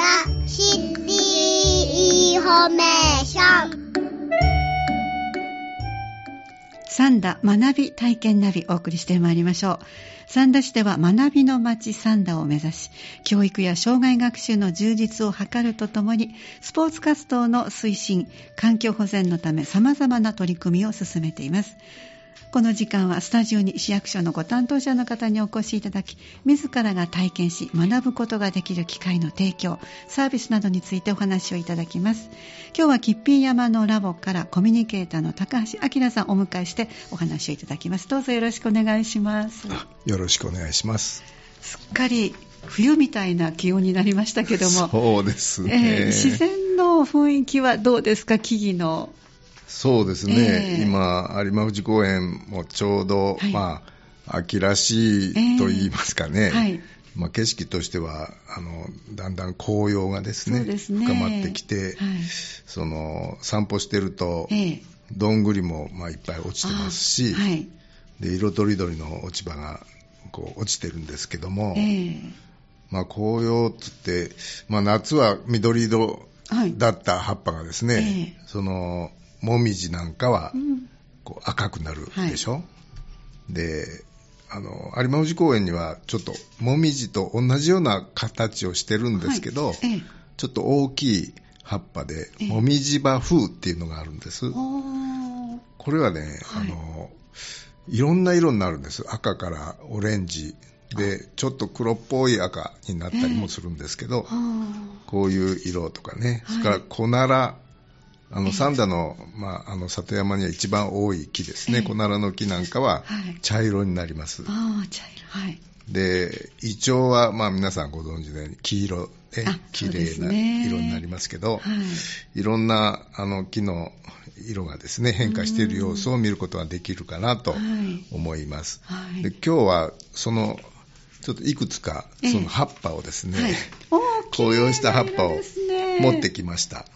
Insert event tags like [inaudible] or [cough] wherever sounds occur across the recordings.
だシティインフォメーション三田学び体験ナビお送りしてまいりましょう。三田市では学びの街三田を目指し、教育や生涯学習の充実を図るとともに、スポーツ活動の推進、環境保全のため様々な取り組みを進めています。この時間はスタジオに市役所のご担当者の方にお越しいただき、自らが体験し学ぶことができる機会の提供、サービスなどについてお話をいただきます。今日は吉平山のラボからコミュニケーターの高橋明さんをお迎えしてお話をいただきます。どうぞよろしくお願いします。よろしくお願いします。すっかり冬みたいな気温になりましたけども、そうですね。えー自然の雰囲気はどうですか、木々の。そうですね、ええ。今、有馬富士公園もちょうど、はい。まあ、秋らしいと言いますかね、ええ。はい。まあ、景色としてはあのだんだん紅葉がですねね。深まってきて、はい。その散歩してると、ええ。どんぐりも、まあ、いっぱい落ちてますし。で色とりどりの落ち葉がこう落ちてるんですけども、ええ。まあ、紅葉っつって、まあ、夏は緑色はい。だった葉っぱがですね、え。そのもみじなんかはうん。こう赤くなるでしょ、であの有馬富士公園にはちょっともみじと同じような形をしてるんですけど、はい。ええ。ちょっと大きい葉っぱでええ。もみじ葉風っていうのがあるんです、これはね、はい。あのいろんな色になるんです。赤からオレンジ。でちょっと黒っぽい赤になったりもするんですけど、あこういう色とかね、はい。それから小ナラ、あええの三田の,、まあ、あの里山には一番多い木ですね、ええ小ナラの木なんかははい茶色になります。あー、茶色。はい。で、イチョウは、まあ、皆さんご存知のように黄色であ、綺麗なね色になりますけど、はい。いろんなあの木の色がですね変化している様子を見ることができるかなとはい思います。はいで今日はそのちょっといくつかええその葉っぱをですね、はい。紅葉した葉っぱを持ってきました。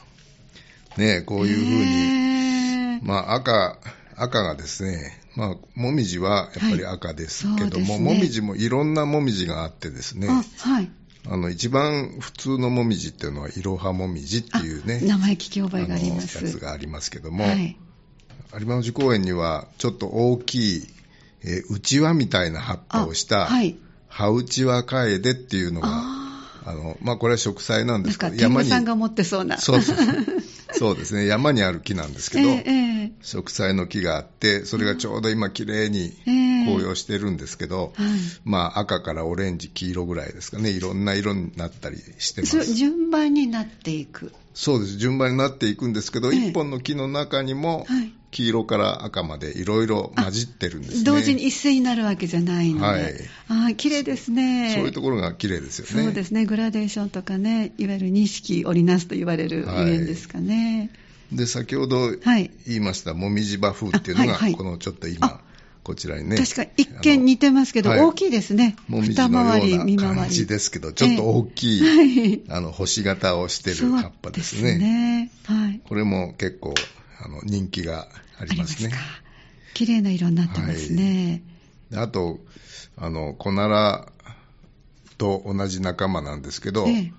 ねこういうふうに、まあ赤、赤がですね、まあ、もみじはやっぱり赤ですけども、はいねもみじもいろんなもみじがあってですね、あ、はい。あの、一番普通のもみじっていうのは、いろはもみじっていうね、あ名前聞き覚えがあります。やつがありますけども、はい。有馬富士公園にはちょっと大きい、えー、うちわみたいな葉っぱをした、あはい。葉うちわカエデっていうのが、ああの、まあ、これは植栽なんですけど、天狗に、さんが持ってそうな。そうそうそう。そうですね、山にある木なんですけど、えええ植栽の木があって、それがちょうど今綺麗にええ。紅葉してるんですけど、はい。まあ赤からオレンジ、黄色ぐらいですかね、いろんな色になったりしてます。順番になっていく。そうです、順番になっていくんですけど、ええ一本の木の中にもはい黄色から赤までいろいろ混じってるんですね。同時に一斉になるわけじゃないので。はいああ、綺麗ですね。そういうところが綺麗ですよね。そうですね。グラデーションとかね、いわゆる錦織りなすと言われるはいゆえんですかね。で、先ほどはい言いました、もみじ葉風っていうのが、このちょっと今、こちらにね。確かに一見似てますけど、大きいですね。もみじ二のよう。な感じですけど、ちょっと大きい、はいあの星型をしてる葉っぱですそうですね。はい。これも結構あの人気がありますね。か。綺麗な色になってますね。であと、あの、コナラと同じ仲間なんですけど、ええ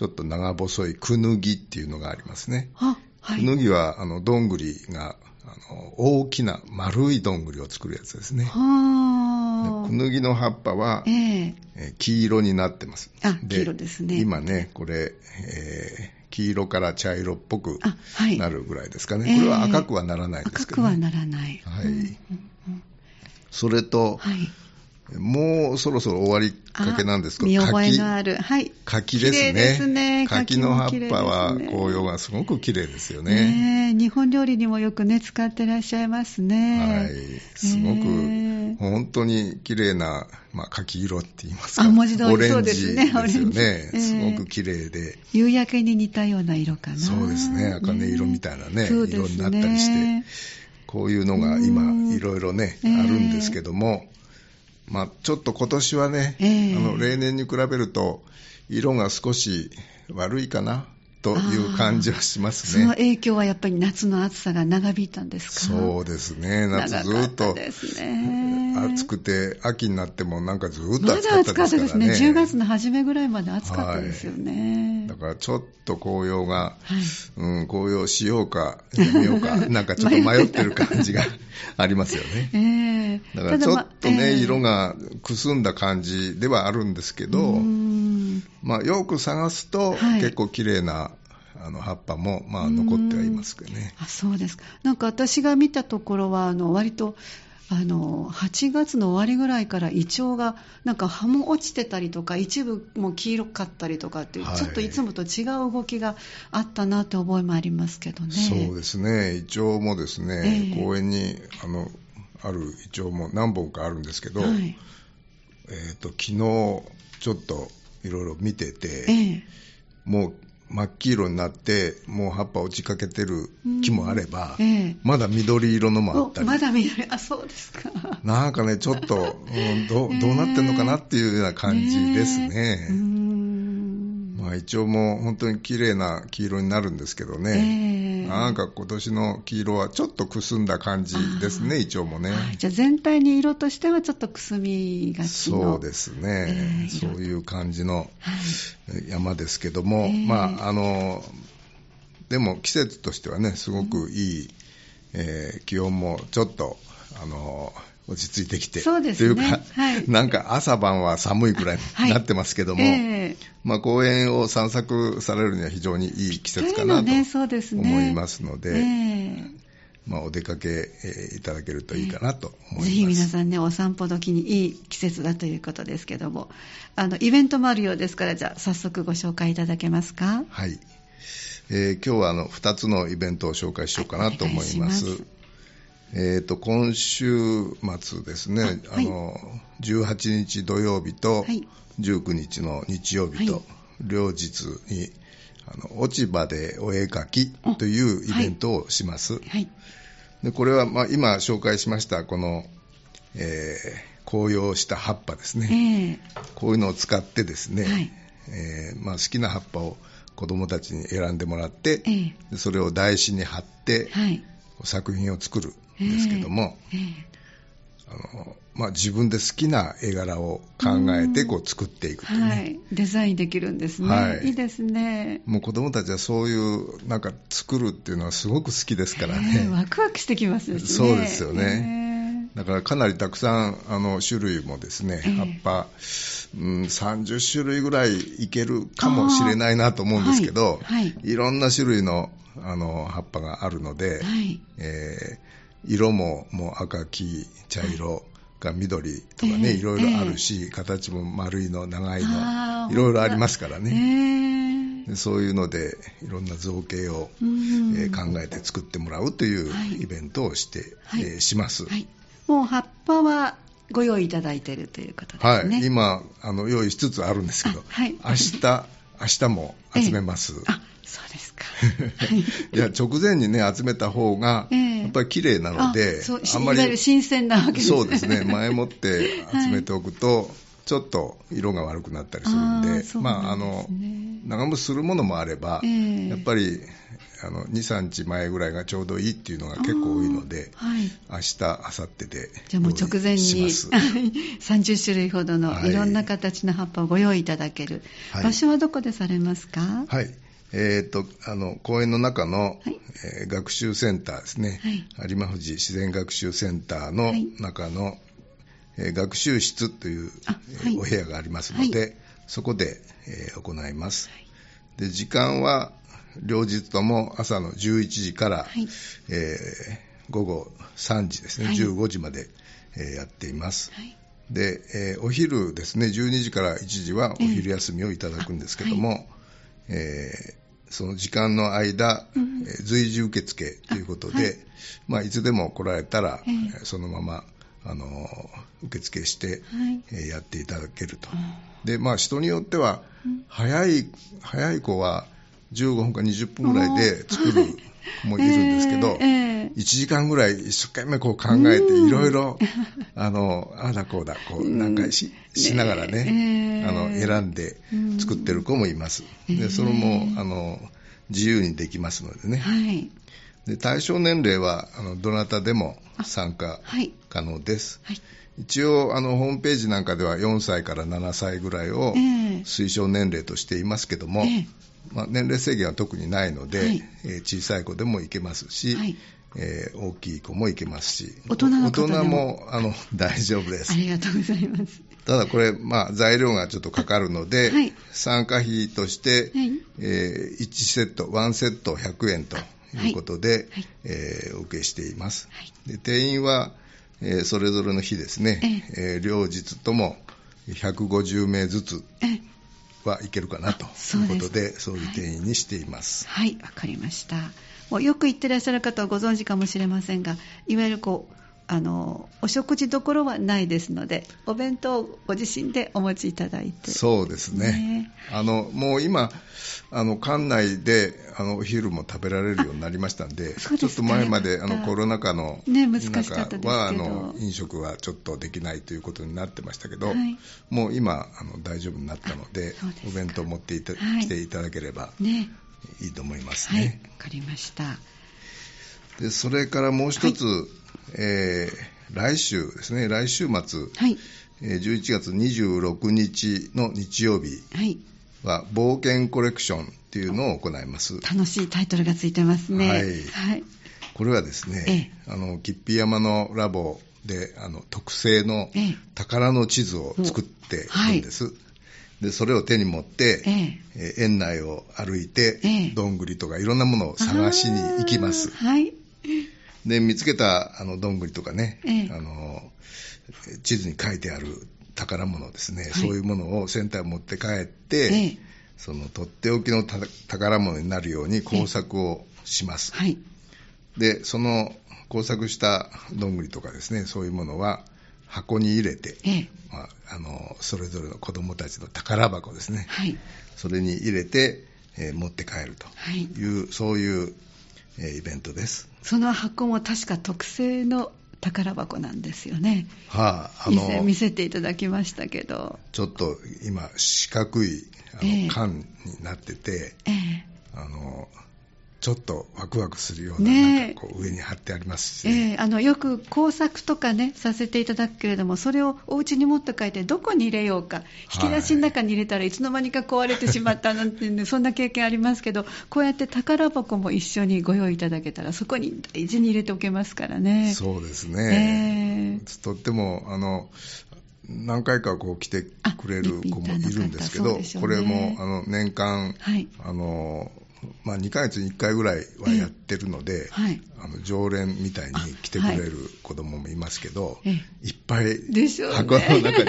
ちょっと長細いクヌギっていうのがありますね。あ、はい。クヌギは、あの、どんぐりが、あの、大きな丸いどんぐりを作るやつですね。はあ。クヌギの葉っぱは、えええー黄色になってます。あ黄色ですね今ね、これ、えー黄色から茶色っぽくなるぐらいですかね。えーこれは赤くはならないですけど、ね。赤くはならない。はいうんうんうんそれと、はい。もうそろそろ終わりかけなんですけど、見覚え柿のある。はい。柿ですね。すね柿の葉っぱは紅葉がすごく綺麗ですよね。ねえ日本料理にもよくね、使ってらっしゃいますね。はい。すごく、本当に綺麗な、まあ、柿色って言いますか。あ文字通りオレですねですよね。すごく綺麗で。夕焼けに似たような色かな。そうですね。茜色みたいなね、ね色になったりして。こういうのが今うん、いろいろね、ええあるんですけども、まあ、ちょっと今年はね、ええあの例年に比べると、色が少し悪いかな。という感じはしますね。その影響はやっぱり夏の暑さが長引いたんですか？そうですね。夏ずっと暑くて、秋になってもなんかずっと暑かったですからね。まだ暑かったですね。10月の初めぐらいまで暑かったですよね。はい、だからちょっと紅葉が、はい、うん、紅葉しようか、やめようか、[laughs] なんかちょっと迷ってる感じがありますよね。[laughs] えー、だからちょっとね、まえー、色がくすんだ感じではあるんですけど、まあ、よく探すと、結構綺麗なあの葉っぱも、まあ、残ってはいますけどね。あそうですか。なんか私が見たところは、あの割とあの8月の終わりぐらいからイチョウがなんか葉も落ちてたりとか一部も黄色かったりとかっていう、はい、ちょっといつもと違う動きがあったなって覚えもありますけどね。そうですね。イチョウもですね、えー、公園にあのあるイチョウも何本かあるんですけど、はい、えーと、昨日ちょっといろいろ見てて、えー、もう真っ黄色になってもう葉っぱ落ちかけてる木もあれば、ええ、まだ緑色のもあったり。まだ緑あそうですか。なんかねちょっと、うん、ど [laughs] どうなってんのかなっていうような感じですね、えまあ、一応もう本当に綺麗な黄色になるんですけどね、なんか今年の黄色はちょっとくすんだ感じですね、イチョウもね、はい、じゃあ全体に色としてはちょっとくすみがちそうですね、そういう感じの山ですけども、まああのでも季節としてはねすごくいい、えー、気温もちょっとあの落ち着いてきて、そうですね、というか、はい、なんか朝晩は寒いくらいになってますけども、はいえ。ー、まあ、公園を散策されるには非常にいい季節かなと思いますので、まあ、お出かけ、えー、いただけるといいかなと思います、ぜひ皆さんね、お散歩時にいい季節だということですけども、あのイベントもあるようですから、じゃあ、早速ご紹介いただけますか？はい、えー、今日はあの2つのイベントを紹介しようかなと思います。はいえーと、今週末ですね、はい、あの18日土曜日と19日の日曜日と、両日にあの落ち葉でお絵描きというイベントをします。はい、でこれは、まあ、今紹介しましたこの、えー、紅葉した葉っぱですね、えー、こういうのを使ってですね、はい、えー、まあ、好きな葉っぱを子どもたちに選んでもらって、えー、それを台紙に貼って、はい、作品を作るですけども、えーあのまあ、自分で好きな絵柄を考えてこう作っていくとね、はい、デザインできるんですね、はい、いいですね。もう子供たちはそういうなんか作るっていうのはすごく好きですからね、えー、ワクワクしてきますね。そうですよね、えー、だからかなりたくさんあの種類もですね、葉っぱ、うん、30種類ぐらいいけるかもしれないなと思うんですけど、はい、いろんな種類のあの葉っぱがあるので、はいえー色ももう赤、黄、茶色が緑とかね、いろいろあるし、形も丸いの、長いの、いろいろありますからね。そういうので、いろんな造形を、えー、考えて作ってもらうというイベントをして、はい。えー、します、はい。もう葉っぱはご用意いただいているということですね。はい、今あの用意しつつあるんですけど、はい、明日明日も [laughs] 集めます。えあそうですか。い。[laughs] や、直前にね、集めた方が、やっぱり綺麗なので、あんまり。新鮮なわけですね。そうですね。前もって集めておくと、はい、ちょっと色が悪くなったりするんで、あでね、まあ、あの、長持ちするものもあれば、えー、やっぱり、あの2、3日前ぐらいがちょうどいいっていうのが結構多いので、はい、明日、明後日でじゃあもう直前に30 [laughs] 種類ほどのいろんな形の葉っぱをご用意いただける、はい、場所はどこでされますか？はいえーと、あの公園の中の、はい、えー、学習センターですね、はい、有馬富士自然学習センターの中の、はい、えー、学習室という、えー、お部屋がありますので、そこで、えー、行います、で時間は両日とも朝の11時から、えー、午後3時ですね、15時まで、えー、やっています、で、えー、お昼ですね。12時から1時はお昼休みをいただくんですけども、えーその時間の間、うん、随時受付ということで、はい。まあ、いつでも来られたら、えー、そのままあの受付して、はい。えー、やっていただけると、でまあ、人によっては、早い早い子は15分か20分ぐらいで作る子もいるんですけど、えーえー、1時間ぐらい一生懸命こう考えて、いろいろ [laughs] あのあだこうだこうなんかし,、しながらね、あの選んで作ってる子もいます。でそれもあの自由にできますのでね。はい。で対象年齢はあのどなたでも参加はい。可能です。はい。一応あのホームページなんかでは4歳から7歳ぐらいをええ推奨年齢としていますけども、ええまあ、年齢制限は特にないので、はい。えー小さい子でも行けますし、はい。えー大きい子も行けますし。大人の方でも。大人もあの [laughs] 大丈夫です。ありがとうございます。ただこれ、まあ、材料がちょっとかかるので、はい。参加費として、はい。え1セット、1セット100円ということで、はい。えーお受けしています。はい。で定員は、えーそれぞれの日ですね、えー両日とも150名ずつえはいけるかなということで、そういう定員にしています。はい、わかりました。もうよく行ってらっしゃる方はご存知かもしれませんが、いわゆるこう、あの、お食事どころはないですので、お弁当をご自身でお持ちいただいて。そうですね。ねあの、もう今、あの、館内で、あの、お昼も食べられるようになりましたんで、ちょっと前まで、あの、コロナ禍のね難しかったは、あの、飲食はちょっとできないということになってましたけど、はいもう今、あの、大丈夫になったのでお弁当持っていた、はい来ていただければね。いいと思いますはい、わね。かりました。で、それからもう一つ、えー来週ですね、来週末、はい、えー11月26日の日曜日は冒険コレクションっていうのを行います。楽しいタイトルがついてますね。はいはい。これはですね、あの、吉備山のラボで、あの、特製のええ宝の地図を作っているんです。で、それを手に持って、えええー園内を歩いて、ええどんぐりとかいろんなものを探しに行きます。はい。で、見つけたあのどんぐりとかね、ええあの地図に書いてある宝物ですね、はいそういうものをセンターに持って帰って、ええそのとっておきのた宝物になるように工作をします。はい。で、その工作したどんぐりとかですね、そういうものは箱に入れて、ええまあ、あのそれぞれの子供たちの宝箱ですね、はい。それに入れて、えー持って帰るとはい。いう、そういう、えーイベントです。その箱も確か特製の宝箱なんですよね。はあ、あ以前の見せていただきましたけど。ちょっと今、四角いあの、ええ缶になってて、ええあのちょっとワクワクするような、なんかこう上に貼ってありますし、ええあのよく工作とかねさせていただくけれどもそれをお家に持って帰ってどこに入れようか引き出しの中に入れたらいつの間にか壊れてしまったなんて、ね、そんな経験ありますけどこうやって宝箱も一緒にご用意いただけたらそこに大事に入れておけますからね。そうですね、ええ。とってもあの何回かこう来てくれる子もいるんですけど、これもあの年間、はい。あのまあ、2ヶ月に1回ぐらいはやってるので、はいあの常連みたいに来てくれる子供もいますけど、えいっぱい箱の中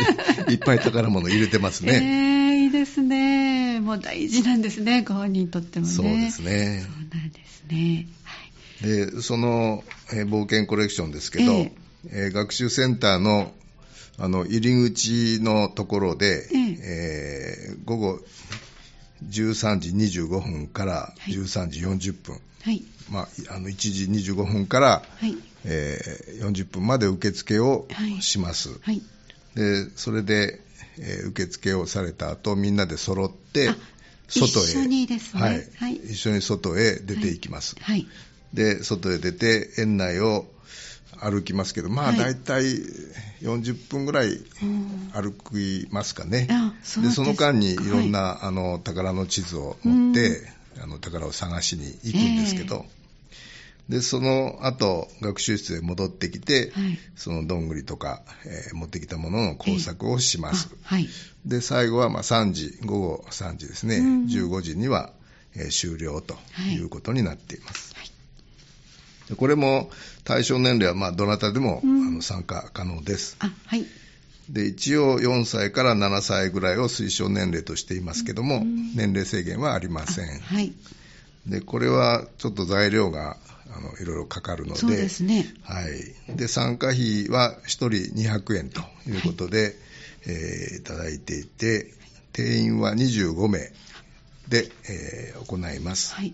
にいっぱい宝物入れてますえね。[laughs] えいいですね。もう大事なんですね、ご本人にとってもね。そうですねそうなんですね。はい。でその、えー冒険コレクションですけど、えええー学習センターのあの入り口のところで、えええー午後13時25分からはい。13時40分、はい。まあ、あの1時25分から、はい。えー40分まで受付をはい。します、はい。でそれで、えー受付をされた後みんなで揃ってあ外へ。一緒にですね。はい。はい。一緒に外へ出ていきます、はい。で外へ出て園内を歩きますけどまあはい。大体40分ぐらいうん。歩きますかね、あそうでその間にいろんな、あの宝の地図を持ってあの宝を探しに行くんですけど、でその後学習室へ戻ってきて、はい。そのどんぐりとか、えー持ってきたものの工作をします、あはい。で最後はまあ3時午後3時ですね、うん。15時には、えー終了とはい。いうことになっています、はい。でこれも対象年齢はまあどなたでも、うんあの参加可能ですあ、はい。で一応4歳から7歳ぐらいを推奨年齢としていますけども、うん年齢制限はありませんはい。でこれはちょっと材料があのいろいろかかるのでそうですね。はい、で参加費は1人200円ということで、えーいただいていて定員は25名で、えー行います、はい。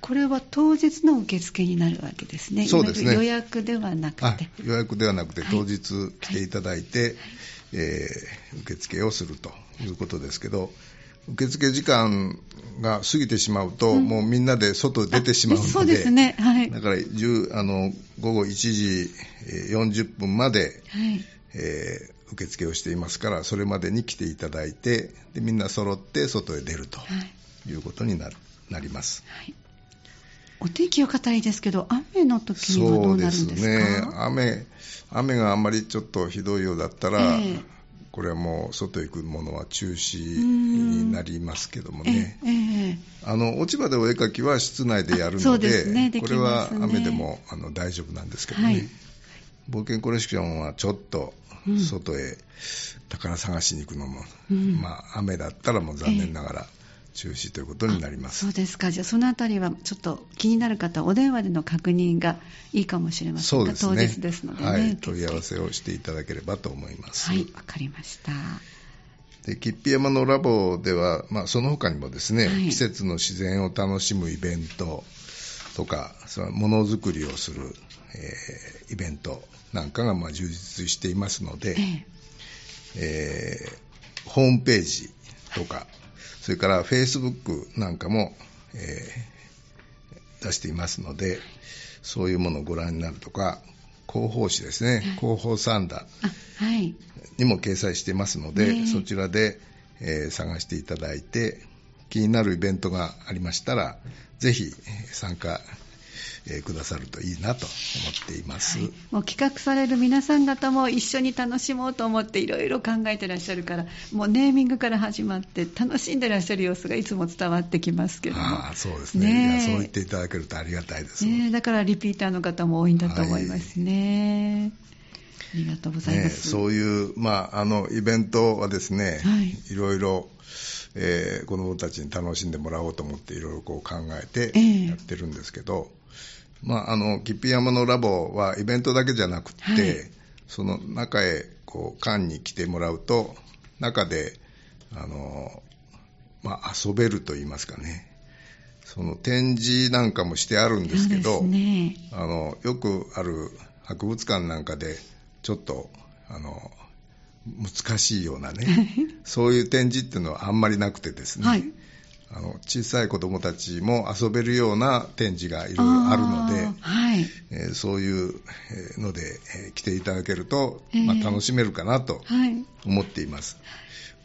これは当日の受付になるわけですね。そうですね。予約ではなくあて。予約ではなくてはい。当日来ていただいて、えー受付をするということですけど受付時間が過ぎてしまうと、うん、もうみんなで外出てしまうので、そうですね、はい、だからあの午後1時40分まで、はい。えー、受付をしていますから、それまでに来ていただいて、でみんな揃って外へ出るということにな,、なります。はいお天気は語りですけど、雨の時にはどうなるんですか？そうですね。雨、雨があんまりちょっとひどいようだったら、えー、これはもう外行くものは中止になりますけどもね、えーえー、あの落ち葉でお絵描きは室内でやるので、ね。ね、これは雨でもあの大丈夫なんですけどね、はい、冒険コレクションはちょっと外へ宝探しに行くのも、うん、まあ、雨だったらもう残念ながら、中止ということになります。そうですか、じゃあそのあたりはちょっと気になる方、お電話での確認がいいかもしれませんが、そうですね、当日ですので、ね、はい、問い合わせをしていただければと思います。はい、わかりました。で吉備山のラボでは、まあ、その他にもですね、はい、季節の自然を楽しむイベントとか、そのものづくりをする、えー、イベントなんかがまあ充実していますので、ええ。えー、ホームページとか、それからフェイスブックなんかも、えー、出していますので、そういうものをご覧になるとか、広報誌ですね、広報サンダーにも掲載していますので、そちらで、えー、探していただいて、気になるイベントがありましたら、ぜひ参加えー、くださるといいなと思っています、はい、もう企画される皆さん方も一緒に楽しもうと思っていろいろ考えてらっしゃるからもうネーミングから始まって楽しんでらっしゃる様子がいつも伝わってきますけども。あそうですね。ねそう言っていただけるとありがたいです、ね、だからリピーターの方も多いんだと思いますね、はい。ありがとうございます。ね、そういう、まあ、あの、イベントはですね、はい、いろいろ、えー、子どもたちに楽しんでもらおうと思っていろいろこう考えてやってるんですけど、まあ、あの吉備山のラボはイベントだけじゃなくて、はい、その中へこう館に来てもらうと中であの、まあ、遊べると言いますかね。その展示なんかもしてあるんですけど、ね、あのよくある博物館なんかでちょっとあの難しいようなね [laughs] そういう展示っていうのはあんまりなくてですね、はいあの小さい子どもたちも遊べるような展示がいろいろあるので、はい。えー、そういうので、えー、来ていただけると、えー、まあ、楽しめるかなと思っています。は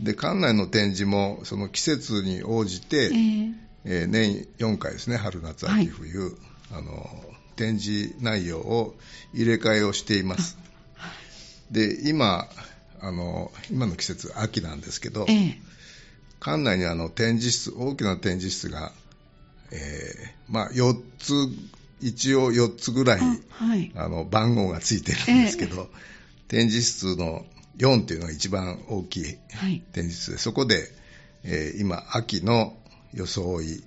い、で館内の展示もその季節に応じて、えー。えー、年4回ですね春夏秋冬、はい、あの展示内容を入れ替えをしています。で今あの今の季節秋なんですけど、えー館内にあの展示室、大きな展示室が、えー、まあ、4つ、一応4つぐらい、はい、あの番号がついてるんですけど、えー、展示室の4っていうのが一番大きい展示室で、はい、そこで、えー、今、秋の装い、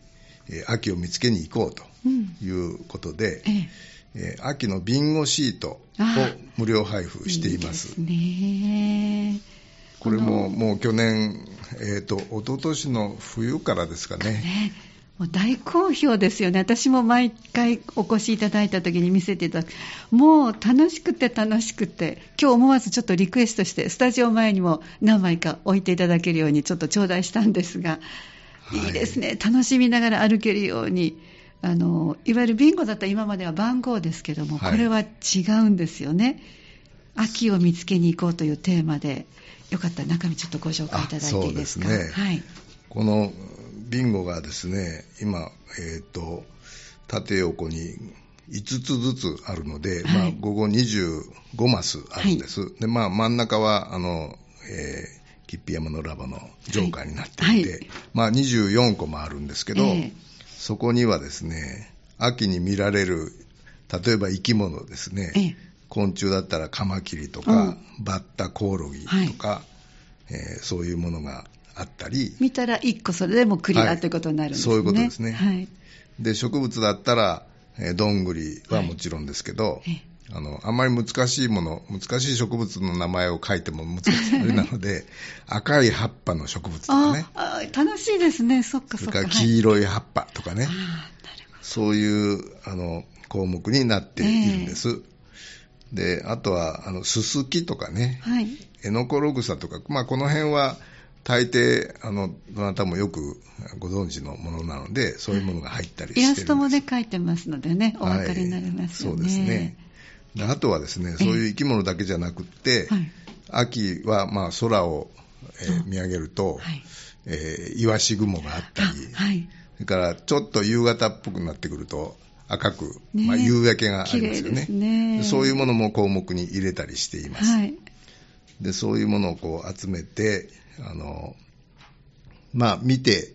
えー、秋を見つけに行こうということで、うん、ええ。ー、秋のビンゴシートを無料配布しています。いいですねこれももう去年、えーと、一昨年の冬からですかね。ねもう大好評ですよね、私も毎回お越しいただいた時に見せていただく、もう楽しくて楽しくて、今日思わずちょっとリクエストして、スタジオ前にも何枚か置いていただけるように、ちょっと頂戴したんですが、はい、いいですね、楽しみながら歩けるように。あのいわゆるビンゴだったら今までは番号ですけども、これは違うんですよね。秋を見つけに行こうというテーマで、よかったら中身ちょっとご紹介いただいていいですか？すね。はい。このビンゴがですね、今、えっ、ー、と、縦横に5つずつあるので、はい、まあ、午後25マスあるんです。はい、で、まあ、真ん中は、あの、えー、吉備山のラボのジョーカーになっていて、はい、まあ、24個もあるんですけど、えー、そこにはですね、秋に見られる、例えば生き物ですね、えー昆虫だったらカマキリとか、うん、バッタコオロギとか、はい、えー、そういうものがあったり。見たら1個それでもクリア、はい、ということになるんですね。そういうことですね、はい、で植物だったら、えー、どんぐりはもちろんですけど、はいあの、あんまり難しいもの、難しい植物の名前を書いても難しいあれなので、[laughs] 赤い葉っぱの植物とかね。あ楽しいですね、そっかそっか。それから黄色い葉っぱとかね。はい、そういう、あの、項目になっているんです。えーで、あとは、あの、ススキとかね、はい。エノコログサとか、まあ、この辺は、大抵あのどなたもよくご存知のものなのでそういうものが入ったりしてイラストもね描いてますのでねお分かりになりますよね、はい、そうですね。であとはですねそういう生き物だけじゃなくって、はい、秋はまあ空を、えー、見上げると、はい。えー、イワシ雲があったり、はい、それからちょっと夕方っぽくなってくると赤く、ね、まあ、夕焼けがありますよね。ね。そういうものも項目に入れたりしています、はい、でそういうものをこう集めてあのまあ見て、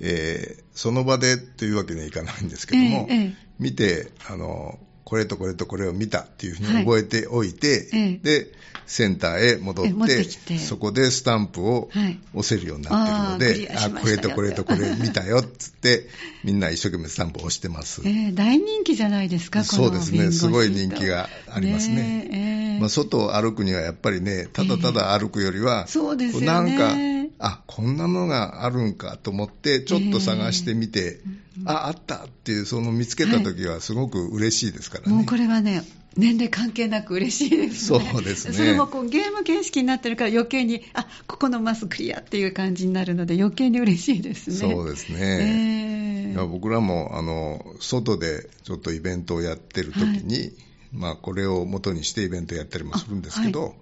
えー、その場でというわけにはいかないんですけども、ええ、見てあのこれとこれとこれを見たっていうふうに覚えておいて、はい、でセンターへ戻ってそこでスタンプを押せるようになってるので、はい、あこれとこれとこれ見たよっつって [laughs] みんな一生懸命スタンプを押してます、えー、大人気じゃないですかそうですね。すごい人気がありますね、ねえー、まあ、外を歩くにはやっぱりねただただ歩くよりは、えー、そうですよね。なんかあこんなのがあるんかと思ってちょっと探してみて、えー、ああったっていうその見つけた時はすごく嬉しいですからね、はい、もうこれはね年齢関係なく嬉しいですね。そうですね。それもこうゲーム形式になってるから余計に、あ、ここのマスクリアっていう感じになるので余計に嬉しいですね。そうですね。えー、僕らも、あの、外でちょっとイベントをやってる時に、はい、まあこれを元にしてイベントやったりもするんですけど、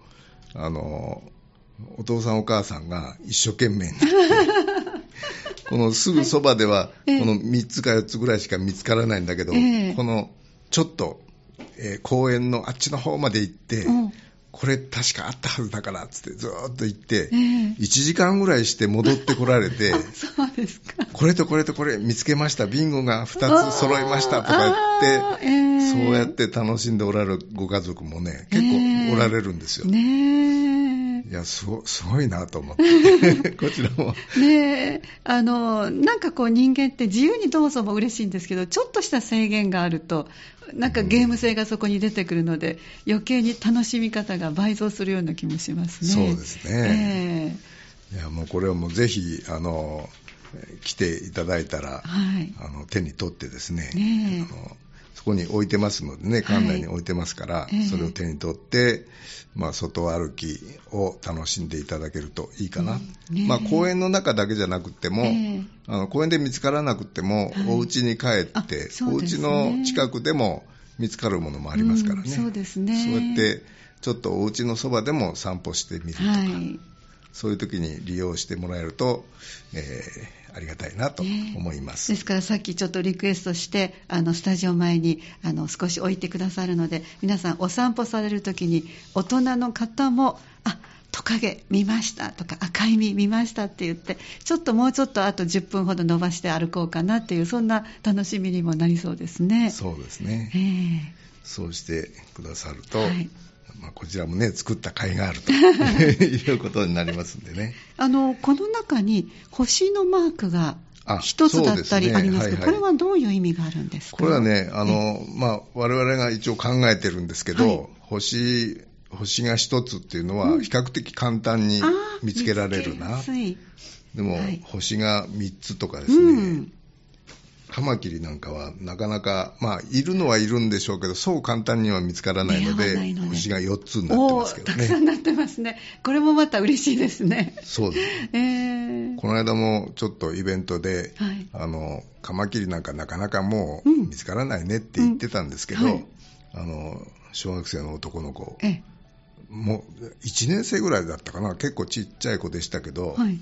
あはい、あの、お父さんお母さんが一生懸命になって [laughs] このすぐそばでは、この3つか4つぐらいしか見つからないんだけど、えー、このちょっと、えー、公園のあっちの方まで行って、これ確かあったはずだからっつってずーっと行って、えー、1時間ぐらいして戻ってこられて [laughs] そうですか。これとこれとこれ見つけましたビンゴが2つ揃いましたとか言って、えー、そうやって楽しんでおられるご家族もね結構おられるんですよ、ねいやすごすごいなと思って。[laughs] こちらも。ねあのなんかこう人間って自由にどうぞも嬉しいんですけどちょっとした制限があるとなんかゲーム性がそこに出てくるので、うん、余計に楽しみ方が倍増するような気もしますね。そうですね、えー、いやもうこれはもうぜひあの来ていただいたら、はい、あの手に取ってですねねあのそこに置いてますのでね、館内に置いてますから、はい、それを手に取って、まあ、外歩きを楽しんでいただけるといいかな。ね、まあ、公園の中だけじゃなくても、あの公園で見つからなくても、はい、お家に帰って、お家の近くでも見つかるものもありますからね。うん、そうですね。そうやって、ちょっとお家のそばでも散歩してみるとか、はい、そういう時に利用してもらえると、えーありがたいなと思います、えー、ですからさっきちょっとリクエストしてあのスタジオ前にあの少し置いてくださるので皆さんお散歩されるときに大人の方もあトカゲ見ましたとか赤い実見ましたって言ってちょっともうちょっとあと10分ほど伸ばして歩こうかなっていうそんな楽しみにもなりそうですね。そうですね、えー、そうしてくださると、はいまあ、こちらもね、作った甲斐があると [laughs] いうことになりますんでね。あの、この中に星のマークが一つだったりありますけど、ねはいはい、これはどういう意味があるんですか？これはね、あの、まあ、我々が一応考えてるんですけど、はい、星、星が一つっていうのは比較的簡単に見つけられるな。うん、でも、はい、星が3つとかですね、うんカマキリなんかはなかなか、まあ、いるのはいるんでしょうけど、そう簡単には見つからないので、の星が4つになってますけどね。たくさんなってますね。これもまた嬉しいですね。そうです。えー、この間もちょっとイベントで、はい、あの、カマキリなんかなかなかもう見つからないねって言ってたんですけど、うんうんはい、あの、小学生の男の子、もう1年生ぐらいだったかな、結構ちっちゃい子でしたけど、はい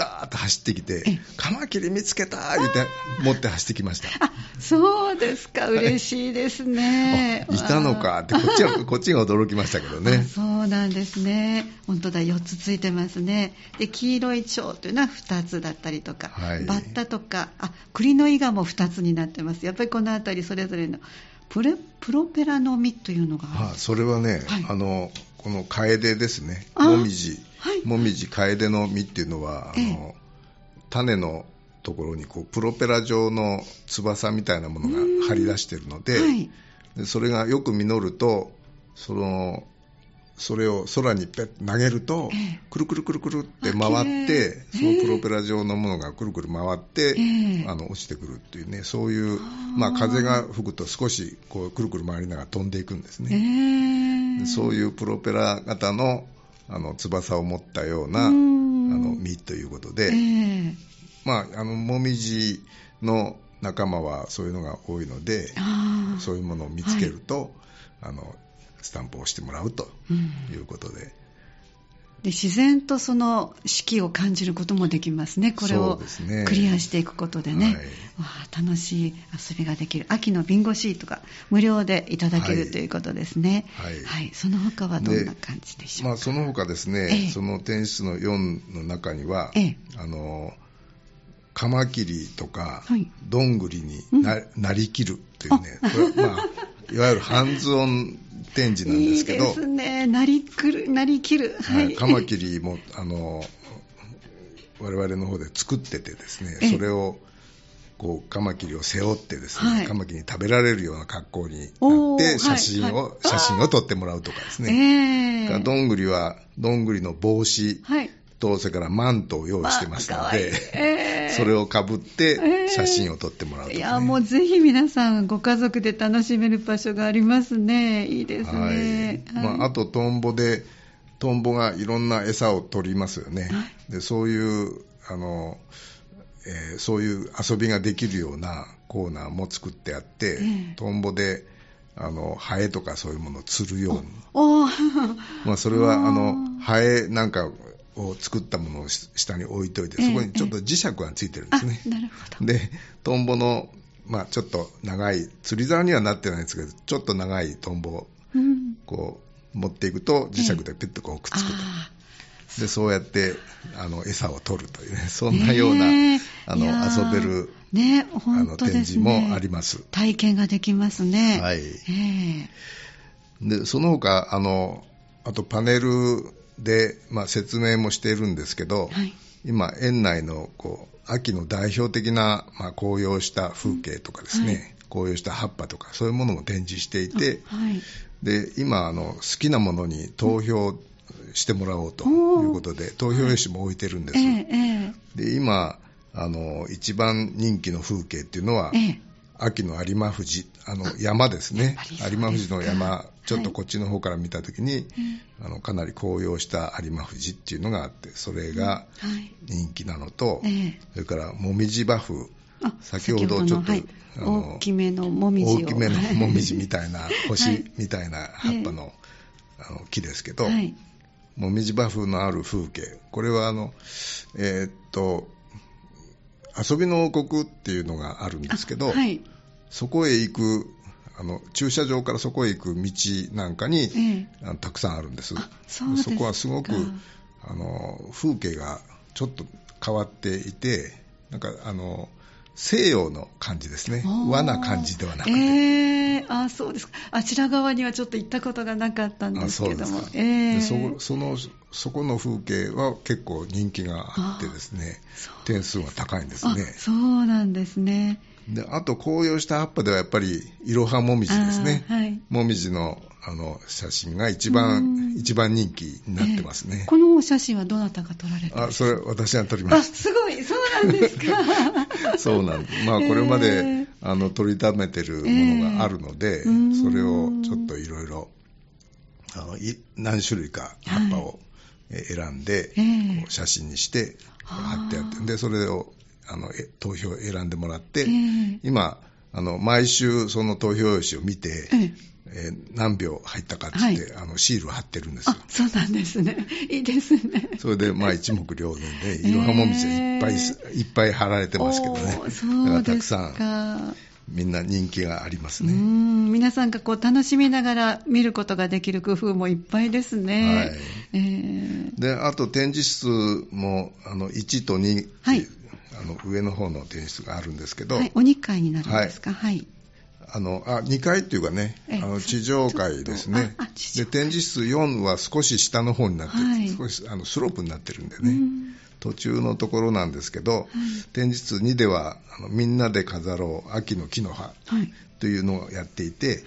ダーッと走ってきて、カマキリ見つけた言って、持って走ってきました。あ、そうですか、嬉しいですね。いたのかって、こっちは、こっちが驚きましたけどね。そうなんですね。本当だ、4つついてますね。で、黄色い蝶というのは2つだったりとか、はい、バッタとか、あ、栗の伊賀も2つになってます。やっぱりこのあたりそれぞれのプレプロペラの実というのがあるそれはね、はい、あのこの楓ですね、もみじ、はい、もみじ楓の実っていうのは、あの種のところにこうプロペラ状の翼みたいなものが張り出しているのではい、でそれがよく実るとそのそれを空にペッ投げると、くるくるくるくるって回って、そのプロペラ状のものがくるくる回って、あの落ちてくるっていうね、そういう、まあ、風が吹くと少しこうくるくる回りながら飛んでいくんですね。そういうプロペラ型のあの翼を持ったような、あのの実ということで、えー、まあ、あのもみじの仲間はそういうのが多いのでそういうものを見つけると、はい、あのスタンプを押してもらうということで。で自然とその四季を感じることもできますね、これをクリアしていくことでね、でねはい、楽しい遊びができる、秋のビンゴシートが無料でいただける、はい、ということですね、はい、はい、その他はどんな感じでしょうか？まあ、その他ですね、ええ、その天室の4の中には、え、あのカマキリとか、どんぐりになうん、なりきるっていうね、これまあ、[laughs] いわゆるハンズオン展示なんですけど。いいですね。なりくる、なりきる。はい。カマキリも、あの、我々の方で作っててですね、それを、こうカマキリを背負ってですね、はい、カマキリに食べられるような格好になって写真を、はいはい、写真を撮ってもらうとかですね。えー、どんぐりはどんぐりの帽子と、それからマントを用意してますので、えー、それをかぶって写真を撮ってもらうとか、ね、いや、もうぜひ皆さん、ご家族で楽しめる場所がありますね。いいですね。はい。まあ、あと、トンボで、トンボがいろんな餌を取りますよね。で、そういう、あの、えー、そういう遊びができるようなコーナーも作ってあって、えー、トンボで、あのハエとかそういうものを釣るように、まあ、それはあのハエなんかを作ったものを下に置いといて、そこにちょっと磁石がついてるんですね。なるほど。で、トンボの、まあ、ちょっと長い、釣り竿にはなってないんですけど、ちょっと長いトンボを、こう、持っていくと、磁石でピュッとこうくっつくと。で、そうやって、あの、餌を取るというね、そんなような、あの、遊べる、ね、本当展示もあります。体験ができますね。はい。で、その他、あの、あとパネルで、まあ、説明もしているんですけど、はい、今、園内のこう秋の代表的な、まあ、紅葉した風景とかですね、はい、紅葉した葉っぱとか、そういうものも展示していて、はい、で今あの、好きなものに投票してもらおうということで、投票用紙も置いてるんです。えー、で今あの一番人気の風景っていうのは、えー秋の有馬富士、あの山ですね、有馬富士の山、ちょっとこっちの方から見たときに、はい、あのかなり紅葉した有馬富士っていうのがあって、それが人気なのと、それからもみじ馬風、先ほどちょっと、はい、大きめのもみじ大きめのもみじみたいな、[laughs] 星みたいな葉っぱの,、あの木ですけど、もみじ馬風のある風景、これはあの、えー、っと、遊びの王国っていうのがあるんですけど、はい、そこへ行くあの駐車場からそこへ行く道なんかに、ええ、たくさんあるんです。そこはすごくあの風景がちょっと変わっていてなんかあの西洋の感じですね。和な感じではなくて、えー、あそうですあちら側にはちょっと行ったことがなかったんですけども。えー、そそのそこの風景は結構人気があってですね。点数が高いんですね。そうなんですね。であと紅葉した葉っぱではやっぱりいろはもみじですね、はい、もみじのあの写真が一番一番人気になってますね、えー、このお写真はどなたが撮られたあそれ私が撮りましたすごいそうなんですか？[laughs] そうなんです。まあこれまで、えー、あの撮りためてるものがあるので、えー、それをちょっといろいろ何種類か葉っぱを選んで、はい、写真にして貼ってあってでそれをあの投票を選んでもらって、えー、今あの毎週その投票用紙を見て、えーえー、何秒入ったかってって、はい、あのシールを貼ってるんですよ。そうなんですね。[laughs] いいですね。それで、まあ、一目瞭然で、いろはもみじいっぱい、えー、いっぱい貼られてますけどね。そうだからたくさん、みんな人気がありますね。うん皆さんがこう楽しみながら見ることができる工夫もいっぱいですね。はい。えー、で、あと展示室も、あの、1と2、はい、あの上の方の展示があるんですけど、はい、お2階になるんですか、はい、あのあ2階っていうかね、あの地上階ですね。で、展示室4は少し下の方になって、はい、少しあのスロープになってるんでね、途中のところなんですけど、はい、展示室2ではあのみんなで飾ろう秋の木の葉というのをやっていて、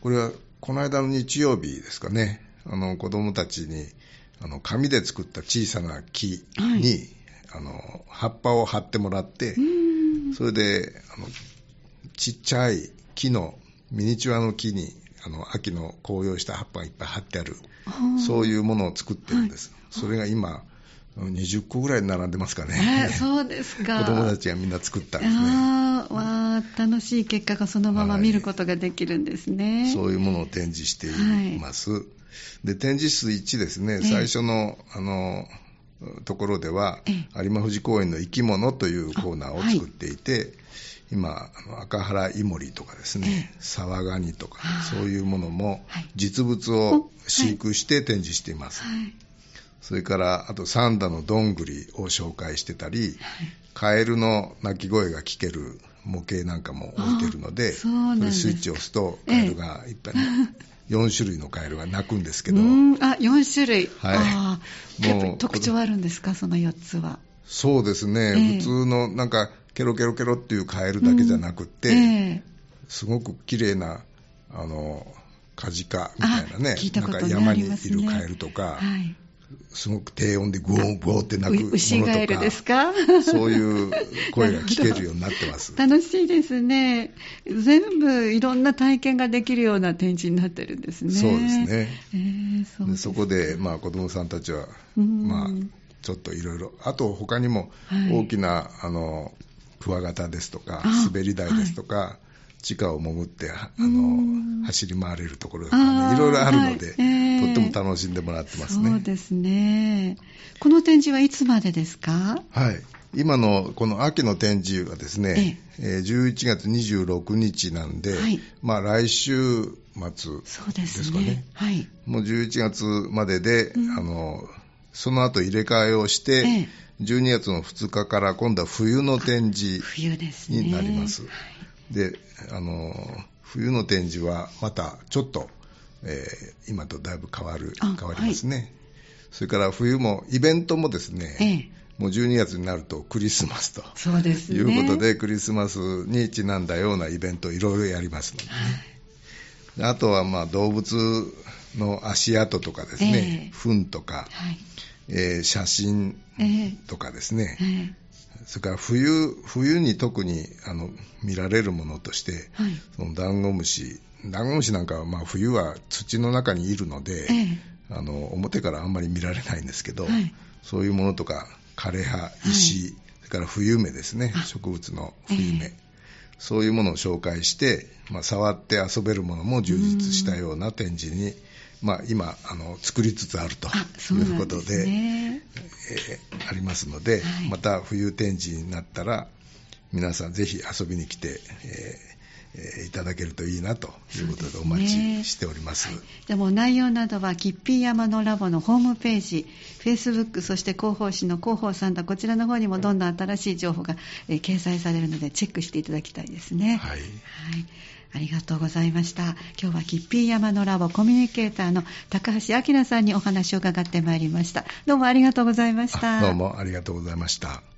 これはこの間の日曜日ですかね、あの子供たちにあの紙で作った小さな木に、あの葉っぱを貼ってもらって、それであのちっちゃい木のミニチュアの木にあの秋の紅葉した葉っぱがいっぱい貼ってあるそういうものを作ってるんです、はい、それが今20個ぐらい並んでますかね。そうですか。子供たちがみんな作ったんですね。わ楽しい結果がそのまま見ることができるんですね。はい、そういうものを展示しています。はい、で、展示室1ですね、最初の、あの、ところでは、有馬富士公園の生き物というコーナーを作っていて、今、赤原イモリとかですね、サワガニとか、そういうものも実物を飼育して展示しています。はい。それからあとサンダのどんぐりを紹介してたり、はい、カエルの鳴き声が聞ける模型なんかも置いてるのでスイッチを押すとカエルがいっぱい、[laughs] 4種類のカエルが鳴くんですけど。あ4種類。はい。もう特徴あるんですか？その4つは。そうですね、えー、普通のなんかケロケロケロっていうカエルだけじゃなくて、うん。えー、すごく綺麗なあのカジカみたいなね、なんか山にいるカエルとか、はい、すごく低音でゴーゴーって鳴くものとか、牛ガエルですか？そういう声が聞けるようになってます。[laughs] 楽しいですね。全部いろんな体験ができるような展示になってるんですね。そうですね。えー、そでそこで、まあ、子供さんたちは、まあ、ちょっといろいろ、あと他にも大きな、はい、あの、クワガタですとか、滑り台ですとか、はい。地下を潜ってあの走り回れるところが、ね、いろいろあるので、はい。えー、とっても楽しんでもらってますね。そうですね。この展示はいつまでですか？はい。今のこの秋の展示はですね、ええ。11月26日なんで、はい、まあ来週末ですかね。ね。はい、もう11月までで、うん、あのその後入れ替えをして、ええ、12月の2日から今度は冬の展示になります。で、あの、冬の展示はまたちょっと、えー、今とだいぶ変わる、変わりますね。はい、それから冬も、イベントもですね、ええ、もう12月になるとクリスマスと。そうです、ね、いうことで、クリスマスにちなんだようなイベントいろいろやりますので、ね、はい、あとはまあ動物の足跡とかですね、え。糞とか、はい、えー、写真とかですね、えそれから冬冬に特にあの見られるものとして、はい、そのダンゴムシダンゴムシなんかはまあ冬は土の中にいるので、ええ、あの表からあんまり見られないんですけど、はい、そういうものとか枯葉石、はい、それから冬芽ですね植物の冬芽、え、そういうものを紹介して、まあ、触って遊べるものも充実したような展示にまあ、今あの作りつつあるということで、ねえー、ありますので、はい、また冬展示になったら皆さんぜひ遊びに来て、えー、いただけるといいなということでお待ちしております。すねはい、でも内容などはキッピー山のラボのホームページ、フェイスブック、そして広報誌の広報さんだこちらの方にもどんどん新しい情報が、えー、掲載されるのでチェックしていただきたいですね。はい、はいありがとうございました。今日はキッピー山のラボコミュニケーターの高橋明さんにお話を伺ってまいりました。どうもありがとうございました。どうもありがとうございました。